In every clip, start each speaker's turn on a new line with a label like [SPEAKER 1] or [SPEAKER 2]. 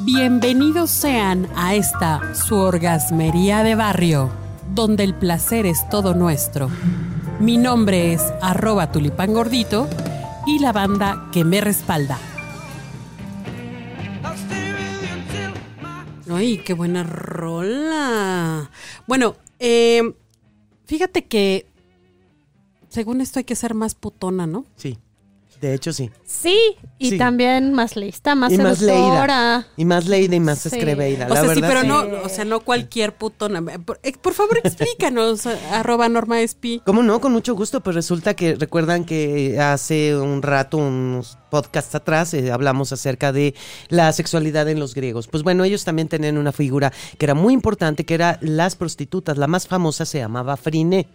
[SPEAKER 1] Bienvenidos sean a esta su orgasmería de barrio, donde el placer es todo nuestro. Mi nombre es arroba tulipán gordito y la banda que me respalda. Ay, qué buena rola. Bueno, eh, fíjate que según esto hay que ser más putona, ¿no?
[SPEAKER 2] Sí. De hecho, sí.
[SPEAKER 3] Sí, y
[SPEAKER 2] Sí.
[SPEAKER 3] también más lista, más
[SPEAKER 2] y más
[SPEAKER 3] seductora.
[SPEAKER 2] leída. Y más leída y más
[SPEAKER 3] Sí.
[SPEAKER 2] escreveida.
[SPEAKER 1] O
[SPEAKER 2] la
[SPEAKER 1] sea, sí, pero
[SPEAKER 2] sí.
[SPEAKER 1] no, o sea, no cualquier putona. Por, eh, por favor, explícanos, arroba Norma Espi.
[SPEAKER 2] ¿Cómo no? Con mucho gusto. Pues resulta que recuerdan que hace un rato, unos podcasts atrás, eh, hablamos acerca de la sexualidad en los griegos. Pues bueno, ellos también tenían una figura que era muy importante, que era las prostitutas. La más famosa se llamaba Friné.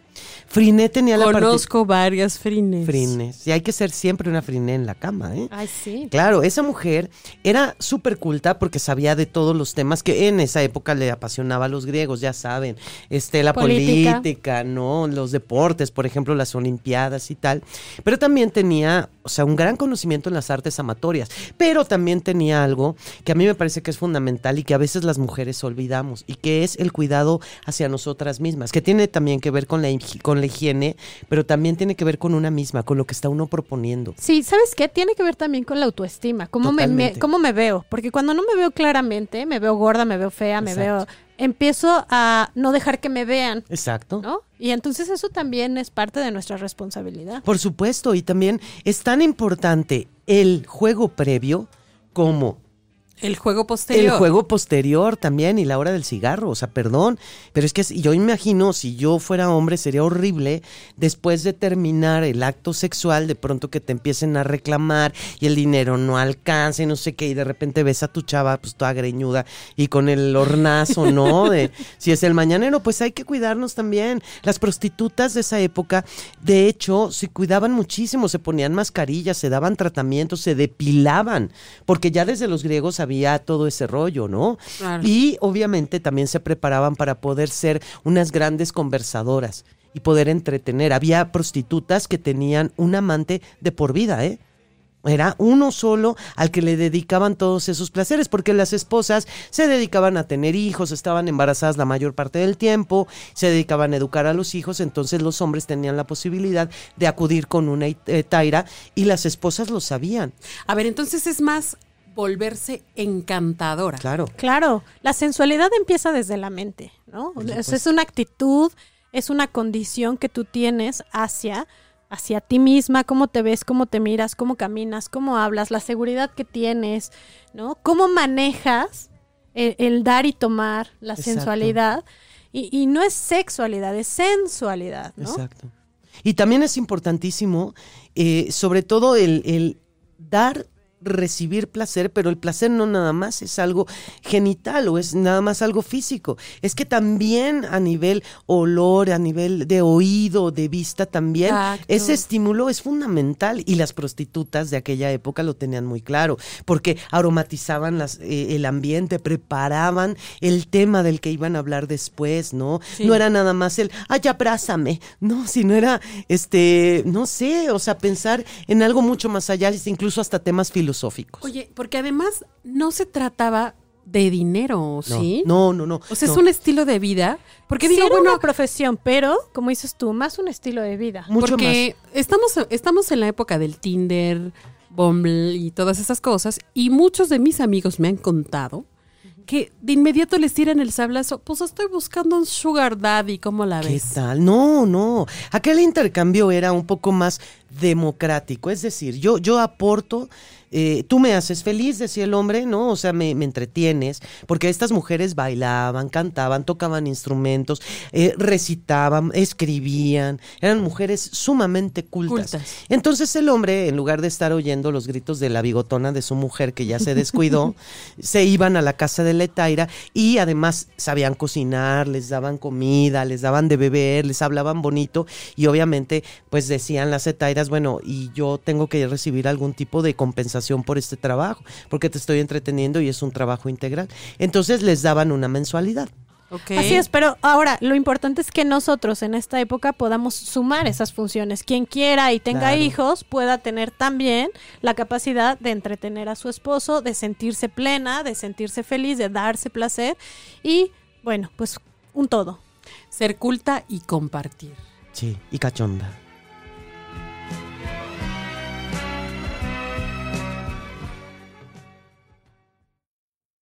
[SPEAKER 2] Friné tenía la parte-
[SPEAKER 1] Conozco varias frines.
[SPEAKER 2] Frines. Y hay que ser siempre una Friné en la cama, ¿eh?
[SPEAKER 3] Ay, sí.
[SPEAKER 2] Claro, esa mujer era súper culta porque sabía de todos los temas que en esa época le apasionaba a los griegos, ya saben, este, la política.
[SPEAKER 3] Política.
[SPEAKER 2] ¿no? Los deportes, por ejemplo, las olimpiadas y tal. Pero también tenía, o sea, un gran conocimiento en las artes amatorias. Pero también tenía algo que a mí me parece que es fundamental y que a veces las mujeres olvidamos, y que es el cuidado hacia nosotras mismas, que tiene también que ver con la, con la higiene, pero también tiene que ver con una misma, con lo que está uno proponiendo.
[SPEAKER 3] Sí, ¿sabes qué? Tiene que ver también con la autoestima, cómo me, cómo me veo, porque cuando no me veo claramente, me veo gorda, me veo fea, me veo... Empiezo a no dejar que me vean,
[SPEAKER 2] Exacto.
[SPEAKER 3] ¿no? Y entonces eso también es parte de nuestra responsabilidad.
[SPEAKER 2] Por supuesto, y también es tan importante el juego previo como
[SPEAKER 1] El juego posterior.
[SPEAKER 2] el juego posterior también y la hora del cigarro. O sea, perdón, pero es que yo imagino si yo fuera hombre sería horrible después de terminar el acto sexual, de pronto que te empiecen a reclamar y el dinero no alcanza y no sé qué, y de repente ves a tu chava pues toda greñuda y con el hornazo, ¿no? De si es el mañanero, pues hay que cuidarnos también. Las prostitutas de esa época, de hecho, se cuidaban muchísimo, se ponían mascarillas, se daban tratamientos, se depilaban, porque ya desde los griegos había todo ese rollo, ¿no?
[SPEAKER 1] Claro.
[SPEAKER 2] Y obviamente también se preparaban para poder ser unas grandes conversadoras y poder entretener. Había prostitutas que tenían un amante de por vida, ¿eh? Era uno solo al que le dedicaban todos esos placeres, porque las esposas se dedicaban a tener hijos, estaban embarazadas la mayor parte del tiempo, se dedicaban a educar a los hijos, entonces los hombres tenían la posibilidad de acudir con una eh, taira y las esposas lo sabían.
[SPEAKER 1] A ver, entonces es más volverse encantadora.
[SPEAKER 2] Claro.
[SPEAKER 3] Claro, la sensualidad empieza desde la mente, ¿no? Es una actitud, es una condición que tú tienes hacia hacia ti misma, cómo te ves, cómo te miras, cómo caminas, cómo hablas, la seguridad que tienes, ¿no? Cómo manejas el, el dar y tomar, la
[SPEAKER 2] Exacto.
[SPEAKER 3] sensualidad. Y, y no es sexualidad, es sensualidad, ¿no?
[SPEAKER 2] Exacto. Y también es importantísimo, eh, sobre todo el, el dar recibir placer, pero el placer no nada más es algo genital o es nada más algo físico, es que también a nivel olor, a nivel de oído, de vista también, ese estímulo es fundamental y las prostitutas de aquella época lo tenían muy claro, porque aromatizaban las, eh, el ambiente, preparaban el tema del que iban a hablar después, ¿no?
[SPEAKER 1] Sí.
[SPEAKER 2] No era nada más el, ay, abrázame, no, sino era, este, no sé, o sea, pensar en algo mucho más allá, incluso hasta temas filosóficos.
[SPEAKER 1] Oye, porque además no se trataba de dinero,
[SPEAKER 2] No,
[SPEAKER 1] ¿sí?
[SPEAKER 2] No, no, no.
[SPEAKER 1] O sea, es un estilo de vida. Porque
[SPEAKER 3] Sí
[SPEAKER 1] digo,
[SPEAKER 3] era
[SPEAKER 1] bueno,
[SPEAKER 3] una profesión, pero, como dices tú, más un estilo de vida.
[SPEAKER 2] Mucho
[SPEAKER 1] porque estamos, estamos en la época del Tinder, Bumble y todas esas cosas. Y muchos de mis amigos me han contado que de inmediato les tiran el sablazo. Pues estoy buscando un sugar daddy, ¿cómo la
[SPEAKER 2] ¿Qué
[SPEAKER 1] ves?
[SPEAKER 2] tal? No, no. Aquel intercambio era un poco más democrático. Es decir, yo, yo aporto, eh, tú me haces feliz, decía el hombre, ¿no? O sea, me, me entretienes, porque estas mujeres bailaban, cantaban, tocaban instrumentos, eh, recitaban, escribían, eran mujeres sumamente cultas.
[SPEAKER 1] Cultas.
[SPEAKER 2] Entonces el hombre, en lugar de estar oyendo los gritos de la bigotona de su mujer que ya se descuidó, se iban a la casa de Letaira y además sabían cocinar, les daban comida, les daban de beber, les hablaban bonito y obviamente pues decían las etairas, bueno, y yo tengo que recibir algún tipo de compensación por este trabajo, porque te estoy entreteniendo y es un trabajo integral. Entonces les daban una mensualidad.
[SPEAKER 3] Así es, pero ahora lo importante es que nosotros en esta época podamos sumar esas funciones. Quien quiera y tenga
[SPEAKER 2] Claro.
[SPEAKER 3] hijos pueda tener también la capacidad de entretener a su esposo, de sentirse plena, de sentirse feliz, de darse placer y bueno, pues un todo.
[SPEAKER 1] Ser culta y compartir.
[SPEAKER 2] Sí, y cachonda.